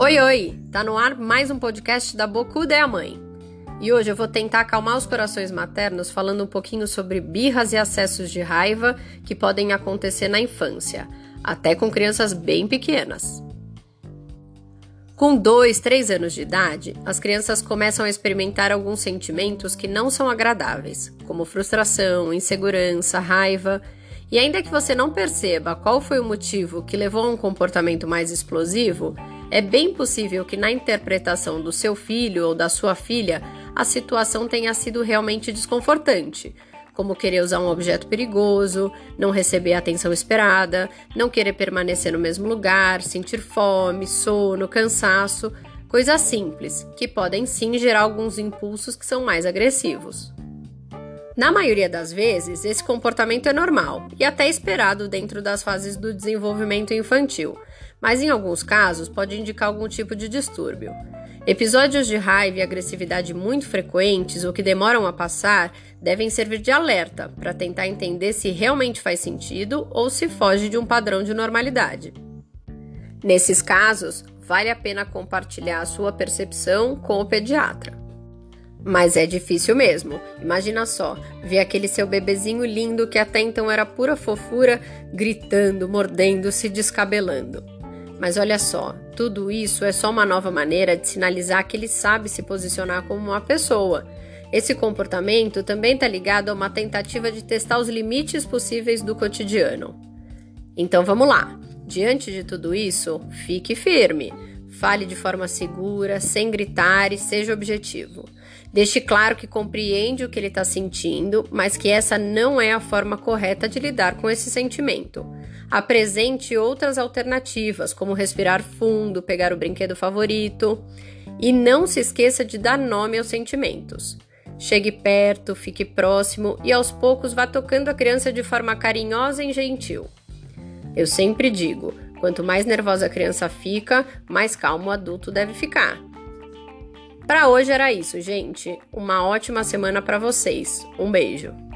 Oi, oi! Tá no ar mais um podcast da Bocuda é a Mãe. E hoje eu vou tentar acalmar os corações maternos falando um pouquinho sobre birras e acessos de raiva que podem acontecer na infância, até com crianças bem pequenas. Com 2, 3 anos de idade, as crianças começam a experimentar alguns sentimentos que não são agradáveis, como frustração, insegurança, raiva. E ainda que você não perceba qual foi o motivo que levou a um comportamento mais explosivo, é bem possível que na interpretação do seu filho ou da sua filha a situação tenha sido realmente desconfortante, como querer usar um objeto perigoso, não receber a atenção esperada, não querer permanecer no mesmo lugar, sentir fome, sono, cansaço, coisas simples que podem sim gerar alguns impulsos que são mais agressivos. Na maioria das vezes, esse comportamento é normal e até esperado dentro das fases do desenvolvimento infantil, mas em alguns casos pode indicar algum tipo de distúrbio. Episódios de raiva e agressividade muito frequentes ou que demoram a passar devem servir de alerta para tentar entender se realmente faz sentido ou se foge de um padrão de normalidade. Nesses casos, vale a pena compartilhar a sua percepção com o pediatra. Mas é difícil mesmo. Imagina só, ver aquele seu bebezinho lindo que até então era pura fofura, gritando, mordendo, se descabelando. Mas olha só, tudo isso é só uma nova maneira de sinalizar que ele sabe se posicionar como uma pessoa. Esse comportamento também está ligado a uma tentativa de testar os limites possíveis do cotidiano. Então vamos lá. Diante de tudo isso, fique firme. Fale de forma segura, sem gritar e seja objetivo. Deixe claro que compreende o que ele está sentindo, mas que essa não é a forma correta de lidar com esse sentimento. Apresente outras alternativas, como respirar fundo, pegar o brinquedo favorito. E não se esqueça de dar nome aos sentimentos. Chegue perto, fique próximo e aos poucos vá tocando a criança de forma carinhosa e gentil. Eu sempre digo: Quanto mais nervosa a criança fica, mais calmo o adulto deve ficar. Para hoje era isso, gente. Uma ótima semana para vocês. Um beijo.